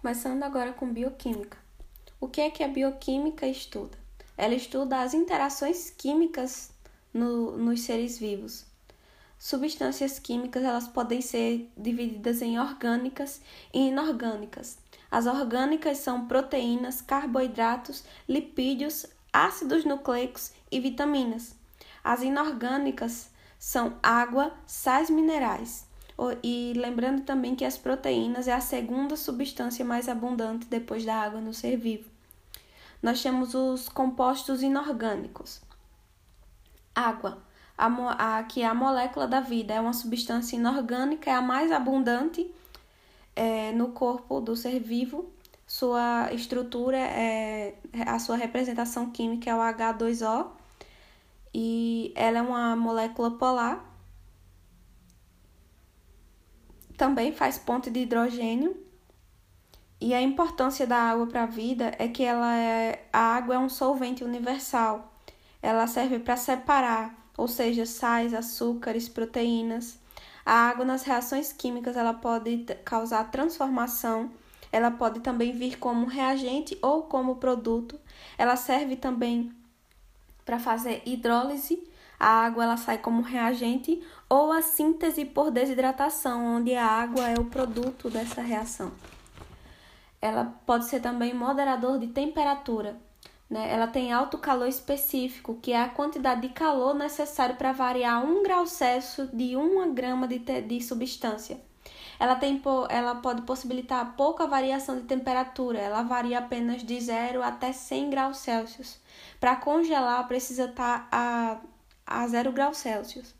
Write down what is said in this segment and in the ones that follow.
Começando agora com bioquímica. O que é que a bioquímica estuda? Ela estuda as interações químicas no, nos seres vivos. Substâncias químicas elas podem ser divididas em orgânicas e inorgânicas. As orgânicas são proteínas, carboidratos, lipídios, ácidos nucleicos e vitaminas. As inorgânicas são água, sais minerais. E lembrando também que as proteínas é a segunda substância mais abundante depois da água no ser vivo. Nós temos os compostos inorgânicos. Água, a, a, que é a molécula da vida, é uma substância inorgânica, é a mais abundante é, no corpo do ser vivo. Sua estrutura é a sua representação química é o H2O e ela é uma molécula polar também faz ponte de hidrogênio. E a importância da água para a vida é que ela é, a água é um solvente universal. Ela serve para separar, ou seja, sais, açúcares, proteínas. A água nas reações químicas ela pode causar transformação. Ela pode também vir como reagente ou como produto. Ela serve também para fazer hidrólise a água ela sai como reagente ou a síntese por desidratação, onde a água é o produto dessa reação. Ela pode ser também moderador de temperatura. Né? Ela tem alto calor específico, que é a quantidade de calor necessário para variar 1 grau Celsius de 1 grama de, de substância. Ela, tem, ela pode possibilitar pouca variação de temperatura, ela varia apenas de 0 até 100 graus Celsius. Para congelar, precisa estar tá a a zero graus Celsius.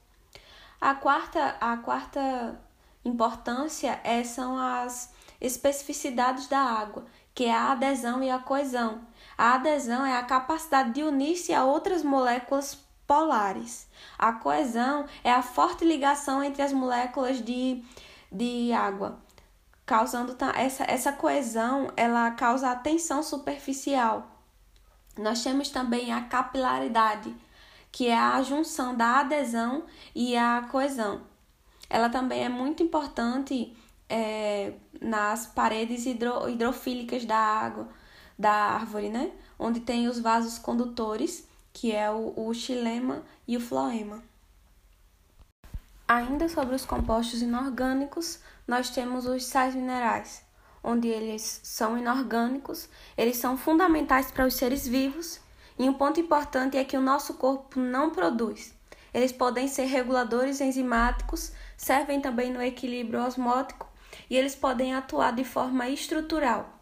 A quarta, a quarta importância é, são as especificidades da água, que é a adesão e a coesão. A adesão é a capacidade de unir-se a outras moléculas polares. A coesão é a forte ligação entre as moléculas de, de água, causando essa, essa coesão, ela causa a tensão superficial. Nós temos também a capilaridade, que é a junção da adesão e a coesão. Ela também é muito importante é, nas paredes hidro, hidrofílicas da água, da árvore, né? Onde tem os vasos condutores, que é o, o xilema e o floema. Ainda sobre os compostos inorgânicos, nós temos os sais minerais, onde eles são inorgânicos, eles são fundamentais para os seres vivos e um ponto importante é que o nosso corpo não produz. Eles podem ser reguladores enzimáticos, servem também no equilíbrio osmótico e eles podem atuar de forma estrutural.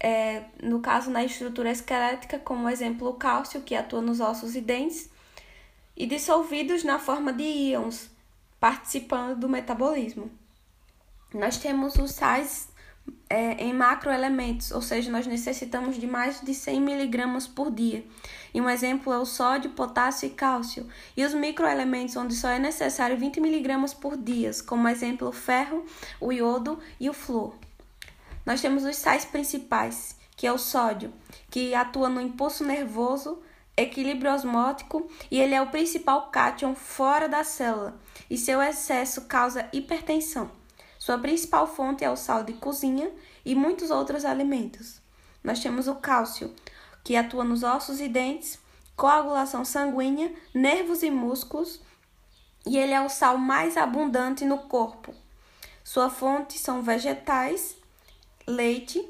É, no caso, na estrutura esquelética, como exemplo, o cálcio, que atua nos ossos e dentes, e dissolvidos na forma de íons, participando do metabolismo. Nós temos os sais é, em macroelementos, ou seja, nós necessitamos de mais de 100 miligramas por dia. E um exemplo é o sódio, potássio e cálcio. E os microelementos, onde só é necessário 20 miligramas por dia, como exemplo o ferro, o iodo e o flúor. Nós temos os sais principais, que é o sódio, que atua no impulso nervoso, equilíbrio osmótico e ele é o principal cátion fora da célula, e seu excesso causa hipertensão. Sua principal fonte é o sal de cozinha e muitos outros alimentos. Nós temos o cálcio, que atua nos ossos e dentes, coagulação sanguínea, nervos e músculos, e ele é o sal mais abundante no corpo. Sua fonte são vegetais, leite.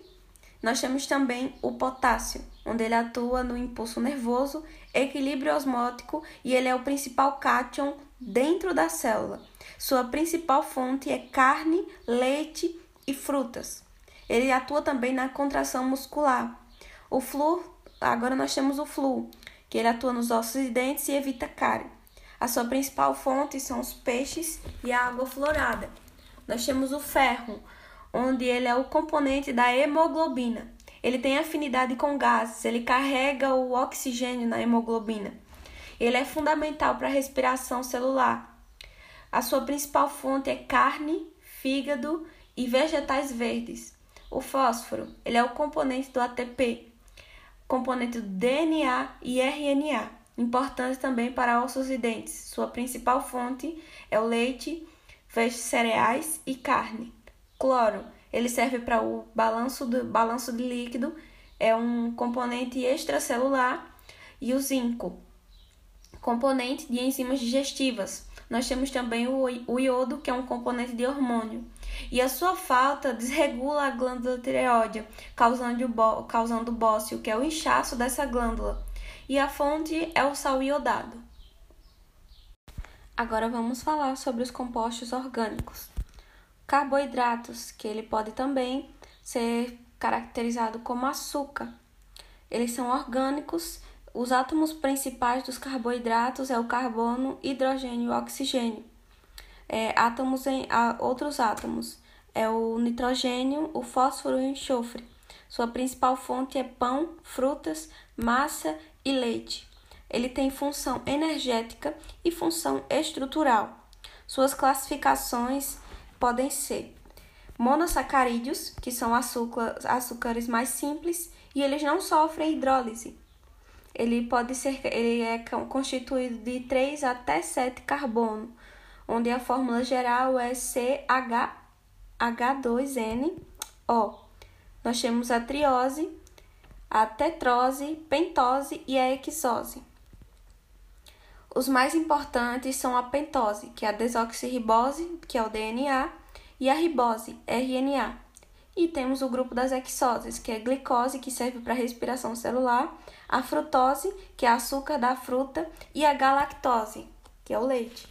Nós temos também o potássio, onde ele atua no impulso nervoso, equilíbrio osmótico e ele é o principal cátion dentro da célula. Sua principal fonte é carne, leite e frutas. Ele atua também na contração muscular. O flúor, agora nós temos o flúor, que ele atua nos ossos e dentes e evita cárie. A sua principal fonte são os peixes e a água florada. Nós temos o ferro, onde ele é o componente da hemoglobina. Ele tem afinidade com gases, ele carrega o oxigênio na hemoglobina. Ele é fundamental para a respiração celular. A sua principal fonte é carne, fígado e vegetais verdes. O fósforo, ele é o componente do ATP, componente do DNA e RNA, importante também para ossos e dentes. Sua principal fonte é o leite, cereais e carne. Cloro, ele serve para o balanço, do, balanço de líquido, é um componente extracelular, e o zinco, componente de enzimas digestivas. Nós temos também o, iodo, que é um componente de hormônio. E a sua falta desregula a glândula tireoide, causando, o causando bócio, que é o inchaço dessa glândula. E a fonte é o sal iodado. Agora vamos falar sobre os compostos orgânicos. Carboidratos, que ele pode também ser caracterizado como açúcar. Eles são orgânicos. Os átomos principais dos carboidratos é o carbono, hidrogênio e oxigênio. É, átomos em a, outros átomos é o nitrogênio, o fósforo e o enxofre. Sua principal fonte é pão, frutas, massa e leite. Ele tem função energética e função estrutural. Suas classificações podem ser monossacarídeos, que são açúcares mais simples e eles não sofrem hidrólise. Ele pode ser ele é constituído de 3 até 7 carbono, onde a fórmula geral é CH2NO. Nós temos a triose, a tetrose, pentose e a hexose. Os mais importantes são a pentose, que é a desoxirribose, que é o DNA, e a ribose, RNA. E temos o grupo das hexoses, que é a glicose, que serve para respiração celular, a frutose, que é açúcar da fruta, e a galactose, que é o leite.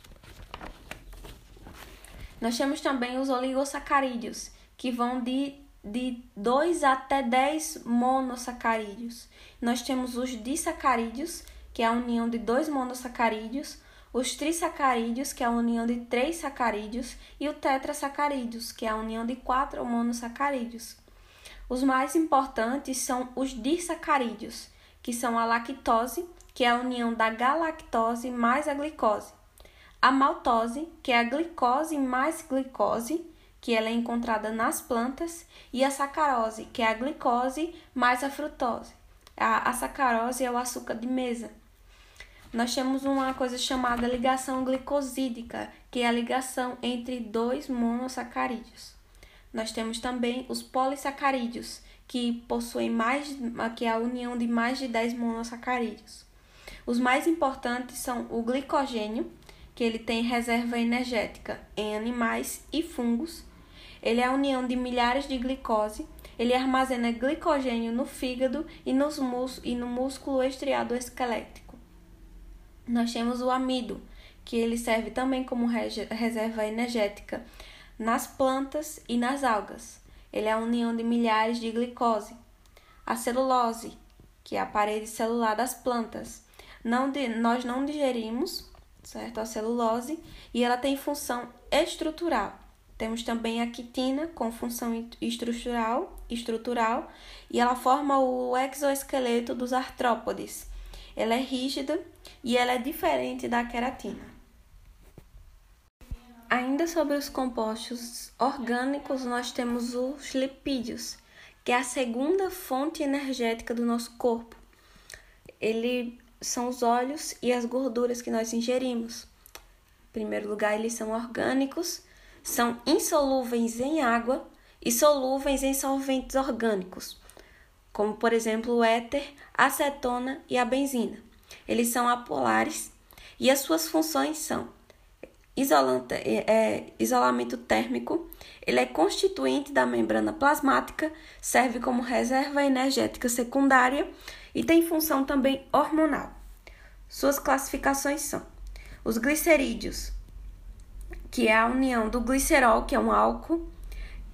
Nós temos também os oligosacarídeos, que vão de, de 2 até 10 monossacarídeos. Nós temos os disacarídeos, que é a união de dois monossacarídeos, os trissacarídeos, que é a união de três sacarídeos, e o tetrasacarídeos, que é a união de quatro monossacarídeos. Os mais importantes são os disacarídeos, que são a lactose, que é a união da galactose mais a glicose, a maltose, que é a glicose mais glicose, que ela é encontrada nas plantas, e a sacarose, que é a glicose mais a frutose. A, a sacarose é o açúcar de mesa nós temos uma coisa chamada ligação glicosídica, que é a ligação entre dois monossacarídeos. Nós temos também os polissacarídeos, que possuem mais que é a união de mais de 10 monossacarídeos. Os mais importantes são o glicogênio, que ele tem reserva energética em animais e fungos. Ele é a união de milhares de glicose. Ele armazena glicogênio no fígado e, nos mus e no músculo estriado esquelético. Nós temos o amido, que ele serve também como reserva energética nas plantas e nas algas. Ele é a união de milhares de glicose. A celulose, que é a parede celular das plantas. Não de, nós não digerimos, certo? A celulose e ela tem função estrutural. Temos também a quitina com função estrutural, estrutural e ela forma o exoesqueleto dos artrópodes ela é rígida e ela é diferente da queratina. Ainda sobre os compostos orgânicos, nós temos os lipídios, que é a segunda fonte energética do nosso corpo. Ele são os óleos e as gorduras que nós ingerimos. Em primeiro lugar, eles são orgânicos, são insolúveis em água e solúveis em solventes orgânicos como por exemplo o éter, a acetona e a benzina. Eles são apolares e as suas funções são isolante, é, é, isolamento térmico, ele é constituinte da membrana plasmática, serve como reserva energética secundária e tem função também hormonal. Suas classificações são os glicerídeos, que é a união do glicerol, que é um álcool,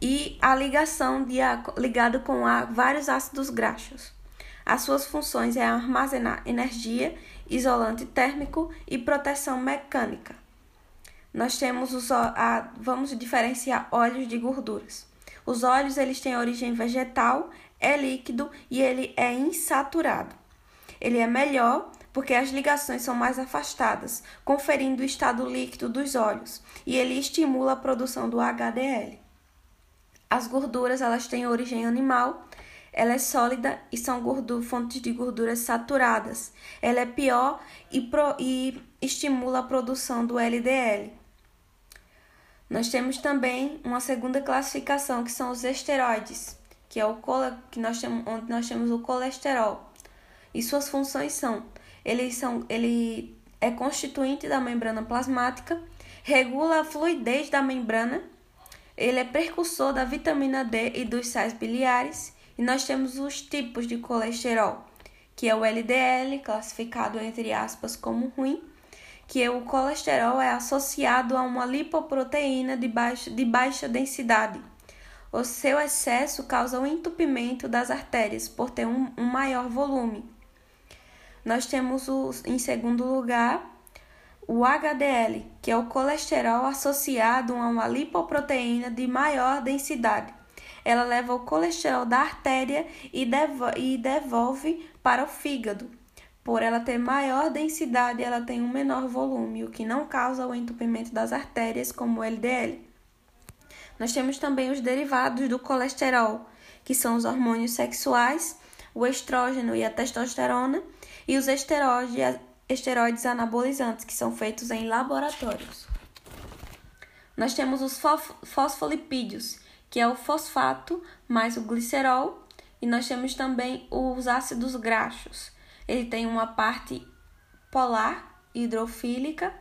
e a ligação de ligado com a, vários ácidos graxos. As suas funções é armazenar energia, isolante térmico e proteção mecânica. Nós temos os a, vamos diferenciar óleos de gorduras. Os óleos eles têm origem vegetal, é líquido e ele é insaturado. Ele é melhor porque as ligações são mais afastadas, conferindo o estado líquido dos óleos, e ele estimula a produção do HDL. As gorduras elas têm origem animal, ela é sólida e são gordu fontes de gorduras saturadas. Ela é pior e, pro, e estimula a produção do LDL. Nós temos também uma segunda classificação, que são os esteroides, que é o que nós temos, onde nós temos o colesterol. E suas funções são: eles são ele é constituinte da membrana plasmática, regula a fluidez da membrana, ele é precursor da vitamina D e dos sais biliares, e nós temos os tipos de colesterol, que é o LDL, classificado entre aspas como ruim, que é o colesterol é associado a uma lipoproteína de baixa, de baixa densidade. O seu excesso causa o entupimento das artérias por ter um, um maior volume. Nós temos, o, em segundo lugar, o HDL, que é o colesterol associado a uma lipoproteína de maior densidade. Ela leva o colesterol da artéria e devolve para o fígado, por ela ter maior densidade, ela tem um menor volume, o que não causa o entupimento das artérias, como o LDL. Nós temos também os derivados do colesterol, que são os hormônios sexuais, o estrógeno e a testosterona, e os esteroides, esteroides anabolizantes, que são feitos em laboratórios. Nós temos os fosfolipídios, que é o fosfato mais o glicerol, e nós temos também os ácidos graxos, ele tem uma parte polar, hidrofílica,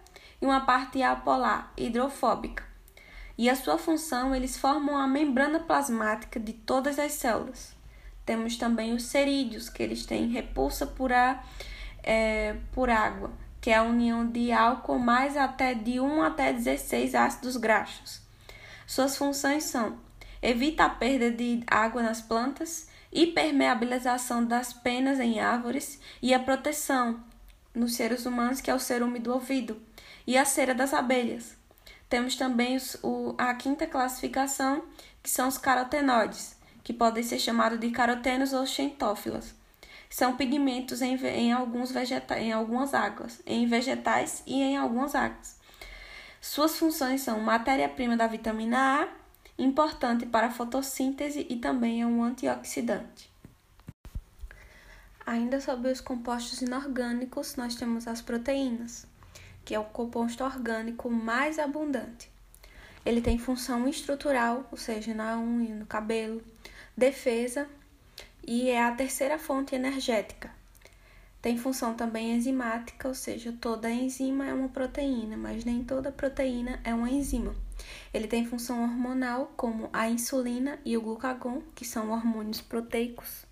e uma parte apolar, hidrofóbica. E a sua função, eles formam a membrana plasmática de todas as células. Temos também os cerídeos, que eles têm repulsa por, a, é, por água, que é a união de álcool mais até de 1 até 16 ácidos graxos. Suas funções são evita a perda de água nas plantas, hipermeabilização das penas em árvores e a proteção nos seres humanos, que é o cerume do ouvido, e a cera das abelhas. Temos também os, o, a quinta classificação, que são os carotenoides, que podem ser chamados de carotenos ou xentófilas. São pigmentos em, em, alguns vegeta, em algumas águas, em vegetais e em algumas águas. Suas funções são matéria-prima da vitamina A, importante para a fotossíntese e também é um antioxidante. Ainda sobre os compostos inorgânicos, nós temos as proteínas, que é o composto orgânico mais abundante. Ele tem função estrutural, ou seja, na unha, no cabelo, defesa e é a terceira fonte energética. Tem função também enzimática, ou seja, toda enzima é uma proteína, mas nem toda proteína é uma enzima. Ele tem função hormonal, como a insulina e o glucagon, que são hormônios proteicos.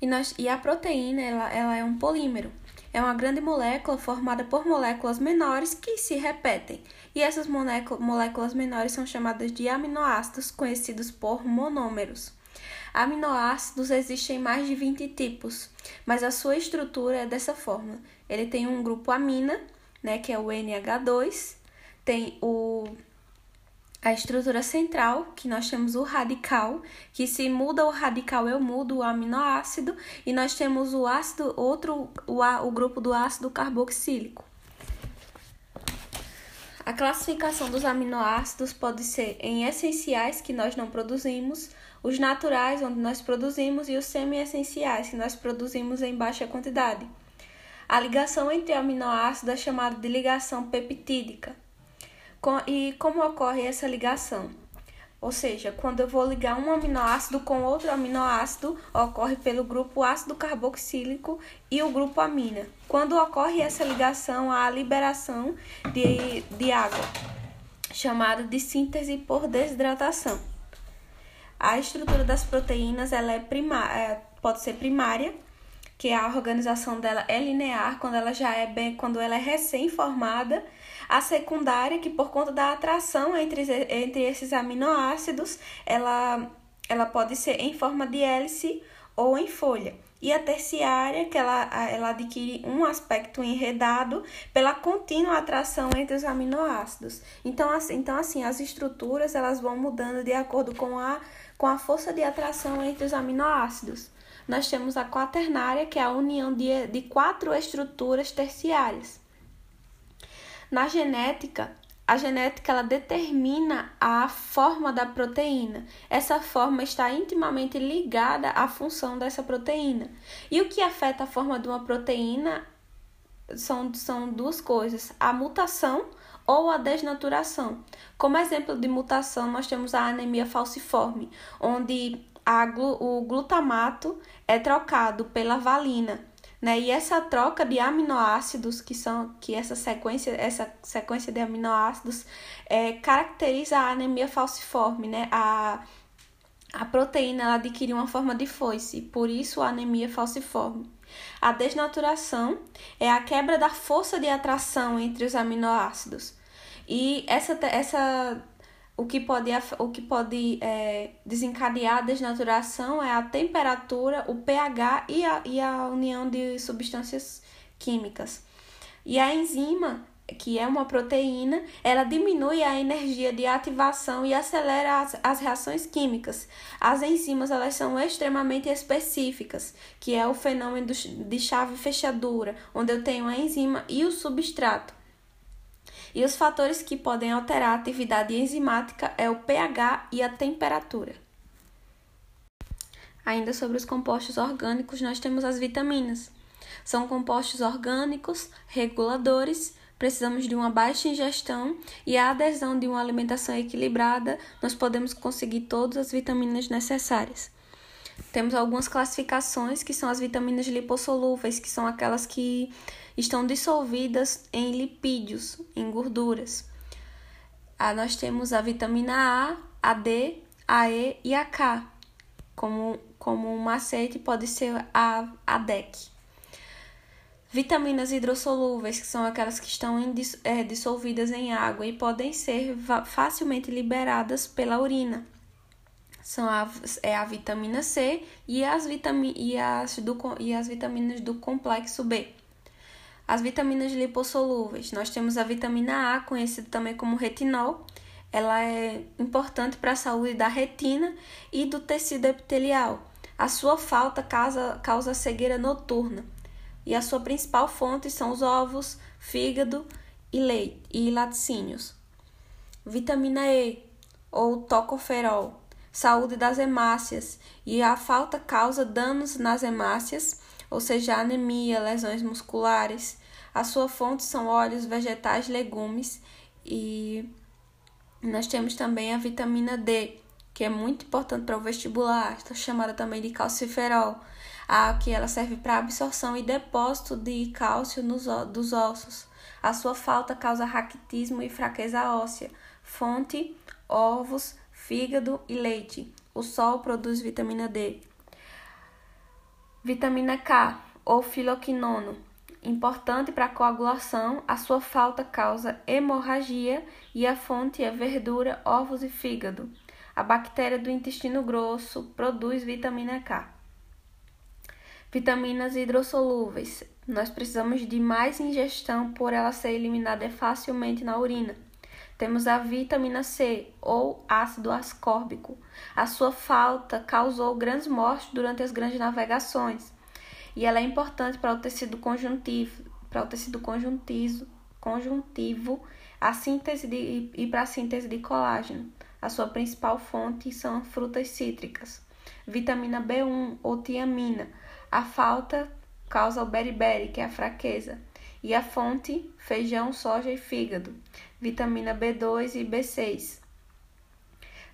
E, nós, e a proteína ela, ela é um polímero. É uma grande molécula formada por moléculas menores que se repetem. E essas moléculas menores são chamadas de aminoácidos, conhecidos por monômeros. Aminoácidos existem mais de 20 tipos, mas a sua estrutura é dessa forma. Ele tem um grupo amina, né, que é o NH2, tem o a estrutura central, que nós temos o radical, que se muda o radical eu mudo o aminoácido, e nós temos o ácido, outro, o, o grupo do ácido carboxílico. A classificação dos aminoácidos pode ser em essenciais, que nós não produzimos, os naturais, onde nós produzimos, e os semi-essenciais, que nós produzimos em baixa quantidade. A ligação entre aminoácidos é chamada de ligação peptídica. E como ocorre essa ligação? Ou seja, quando eu vou ligar um aminoácido com outro aminoácido, ocorre pelo grupo ácido carboxílico e o grupo amina. Quando ocorre essa ligação, há a liberação de, de água, chamada de síntese por desidratação. A estrutura das proteínas ela é é, pode ser primária, que a organização dela é linear quando ela já é bem, quando ela é recém-formada. A secundária, que por conta da atração entre, entre esses aminoácidos, ela, ela pode ser em forma de hélice ou em folha. E a terciária, que ela, ela adquire um aspecto enredado pela contínua atração entre os aminoácidos. Então, assim, então, assim as estruturas elas vão mudando de acordo com a, com a força de atração entre os aminoácidos nós temos a quaternária, que é a união de, de quatro estruturas terciárias. Na genética, a genética ela determina a forma da proteína. Essa forma está intimamente ligada à função dessa proteína. E o que afeta a forma de uma proteína são, são duas coisas: a mutação ou a desnaturação. Como exemplo de mutação, nós temos a anemia falciforme, onde a, o glutamato é trocado pela valina. Né? E essa troca de aminoácidos, que são que essa sequência, essa sequência de aminoácidos é, caracteriza a anemia falciforme, né? A, a proteína ela adquire uma forma de foice, por isso a anemia falciforme. A desnaturação é a quebra da força de atração entre os aminoácidos. E essa, essa o que pode, o que pode é, desencadear a desnaturação é a temperatura, o pH e a, e a união de substâncias químicas. E a enzima, que é uma proteína, ela diminui a energia de ativação e acelera as, as reações químicas. As enzimas elas são extremamente específicas, que é o fenômeno de chave-fechadura, onde eu tenho a enzima e o substrato. E os fatores que podem alterar a atividade enzimática é o pH e a temperatura. Ainda sobre os compostos orgânicos, nós temos as vitaminas. São compostos orgânicos reguladores, precisamos de uma baixa ingestão e a adesão de uma alimentação equilibrada, nós podemos conseguir todas as vitaminas necessárias. Temos algumas classificações que são as vitaminas lipossolúveis, que são aquelas que estão dissolvidas em lipídios, em gorduras. Ah, nós temos a vitamina A, a D, a E e a K. Como, como um macete pode ser a, a DEC. Vitaminas hidrossolúveis, que são aquelas que estão em, é, dissolvidas em água e podem ser facilmente liberadas pela urina. São a, é a vitamina C e as, vitami, e, as do, e as vitaminas do complexo B. As vitaminas lipossolúveis. Nós temos a vitamina A, conhecida também como retinol. Ela é importante para a saúde da retina e do tecido epitelial. A sua falta causa, causa cegueira noturna. E a sua principal fonte são os ovos, fígado e leite e laticínios. Vitamina E ou tocoferol, saúde das hemácias, e a falta causa danos nas hemácias, ou seja, anemia, lesões musculares, a sua fonte são óleos vegetais, legumes e nós temos também a vitamina D, que é muito importante para o vestibular, está chamada também de calciferol, a que ela serve para absorção e depósito de cálcio nos, dos ossos. A sua falta causa raquitismo e fraqueza óssea. Fonte: ovos, fígado e leite. O sol produz vitamina D. Vitamina K ou filoquinono importante para a coagulação, a sua falta causa hemorragia e a fonte é verdura, ovos e fígado. A bactéria do intestino grosso produz vitamina K. Vitaminas hidrossolúveis. Nós precisamos de mais ingestão por ela ser eliminada facilmente na urina. Temos a vitamina C ou ácido ascórbico. A sua falta causou grandes mortes durante as grandes navegações e ela é importante para o tecido conjuntivo, para o tecido conjuntivo, conjuntivo a síntese de, e para a síntese de colágeno. A sua principal fonte são frutas cítricas. Vitamina B1 ou tiamina. A falta causa o beriberi, que é a fraqueza. E a fonte, feijão, soja e fígado. Vitamina B2 e B6.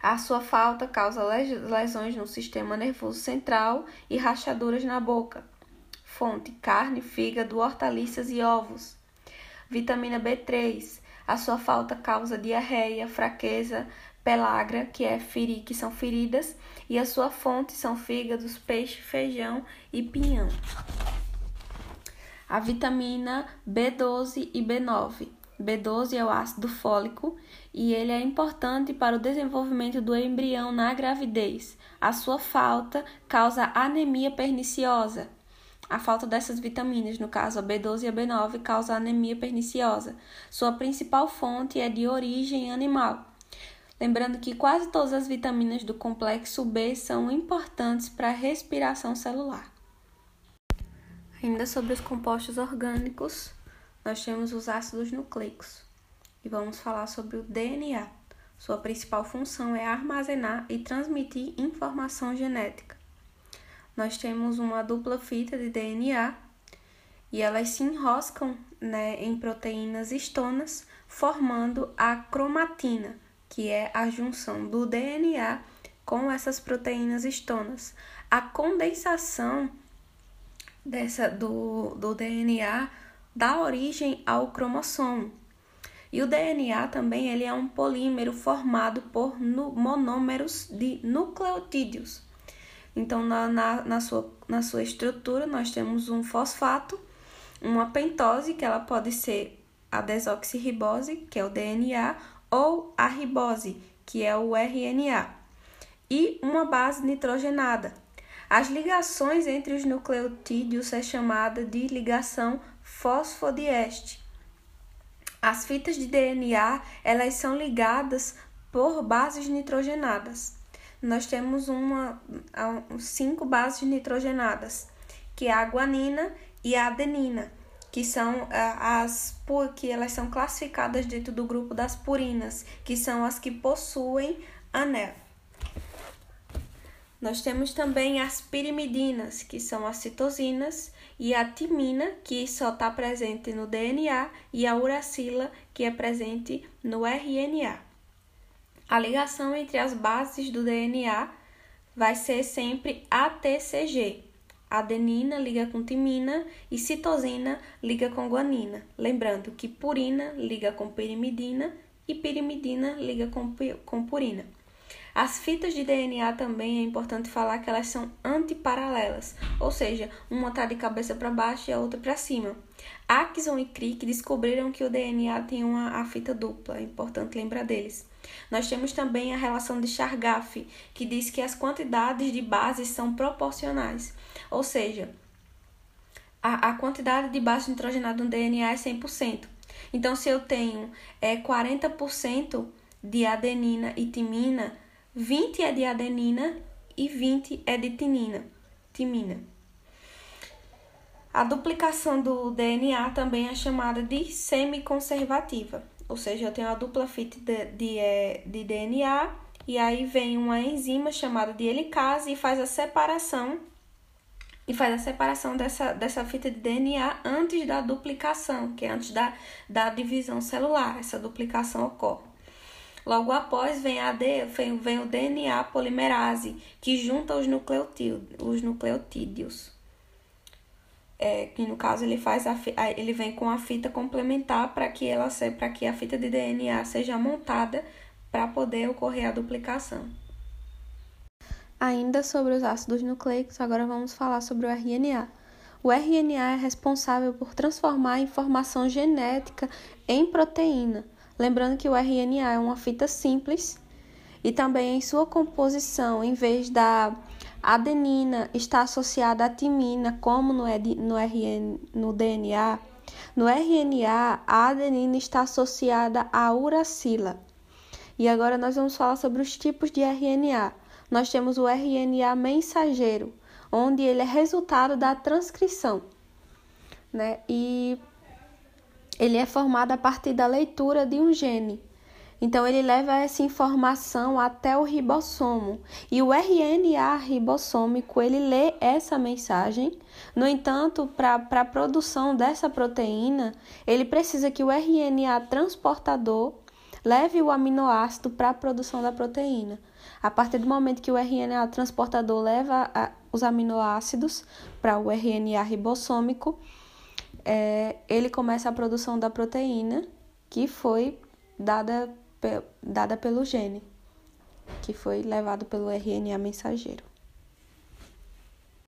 A sua falta causa lesões no sistema nervoso central e rachaduras na boca. Fonte: carne, fígado, hortaliças e ovos. Vitamina B3. A sua falta causa diarreia, fraqueza, pelagra, que é feri, que são feridas, e a sua fonte são fígados, peixe, feijão e pinhão. A vitamina B12 e B9. B12 é o ácido fólico e ele é importante para o desenvolvimento do embrião na gravidez. A sua falta causa anemia perniciosa, a falta dessas vitaminas, no caso a B12 e a B9, causa anemia perniciosa. Sua principal fonte é de origem animal. Lembrando que quase todas as vitaminas do complexo B são importantes para a respiração celular. Ainda sobre os compostos orgânicos, nós temos os ácidos nucleicos e vamos falar sobre o DNA. Sua principal função é armazenar e transmitir informação genética nós temos uma dupla fita de DNA e elas se enroscam né, em proteínas estonas formando a cromatina, que é a junção do DNA com essas proteínas estonas. A condensação dessa do, do DNA dá origem ao cromossomo. E o DNA também ele é um polímero formado por monômeros de nucleotídeos. Então, na, na, na, sua, na sua estrutura, nós temos um fosfato, uma pentose, que ela pode ser a desoxirribose, que é o DNA, ou a ribose, que é o RNA, e uma base nitrogenada. As ligações entre os nucleotídeos é chamada de ligação fosfodieste. As fitas de DNA, elas são ligadas por bases nitrogenadas. Nós temos uma cinco bases nitrogenadas, que é a guanina e a adenina que são as que elas são classificadas dentro do grupo das purinas, que são as que possuem anel. Nós temos também as pirimidinas, que são as citosinas, e a timina, que só está presente no DNA, e a uracila, que é presente no RNA. A ligação entre as bases do DNA vai ser sempre ATCG, Adenina liga com timina e citosina liga com guanina. Lembrando que purina liga com pirimidina e pirimidina liga com, com purina. As fitas de DNA também é importante falar que elas são antiparalelas, ou seja, uma está de cabeça para baixo e a outra para cima. Axon e Crick descobriram que o DNA tem uma a fita dupla, é importante lembrar deles. Nós temos também a relação de Chargaff, que diz que as quantidades de bases são proporcionais. Ou seja, a, a quantidade de base nitrogenada no DNA é 100%. Então, se eu tenho é, 40% de adenina e timina, 20 é de adenina e 20 é de tinina, timina. A duplicação do DNA também é chamada de semiconservativa, ou seja, eu tenho a dupla fita de, de, é, de DNA e aí vem uma enzima chamada de helicase e faz a separação e faz a separação dessa, dessa fita de DNA antes da duplicação, que é antes da, da divisão celular. Essa duplicação ocorre. Logo após vem, a de, vem, vem o DNA polimerase, que junta os, os nucleotídeos. É, que no caso ele faz a, ele vem com a fita complementar para que ela para que a fita de DNA seja montada para poder ocorrer a duplicação. Ainda sobre os ácidos nucleicos, agora vamos falar sobre o RNA. O RNA é responsável por transformar a informação genética em proteína. Lembrando que o RNA é uma fita simples e também em sua composição, em vez da adenina estar associada à timina, como no, no, RN, no DNA, no RNA a adenina está associada à uracila. E agora nós vamos falar sobre os tipos de RNA nós temos o RNA mensageiro, onde ele é resultado da transcrição, né? E ele é formado a partir da leitura de um gene. Então ele leva essa informação até o ribossomo e o RNA ribossômico ele lê essa mensagem. No entanto, para a produção dessa proteína, ele precisa que o RNA transportador leve o aminoácido para a produção da proteína. A partir do momento que o RNA transportador leva a, os aminoácidos para o RNA ribossômico, é, ele começa a produção da proteína que foi dada, dada pelo gene, que foi levado pelo RNA mensageiro.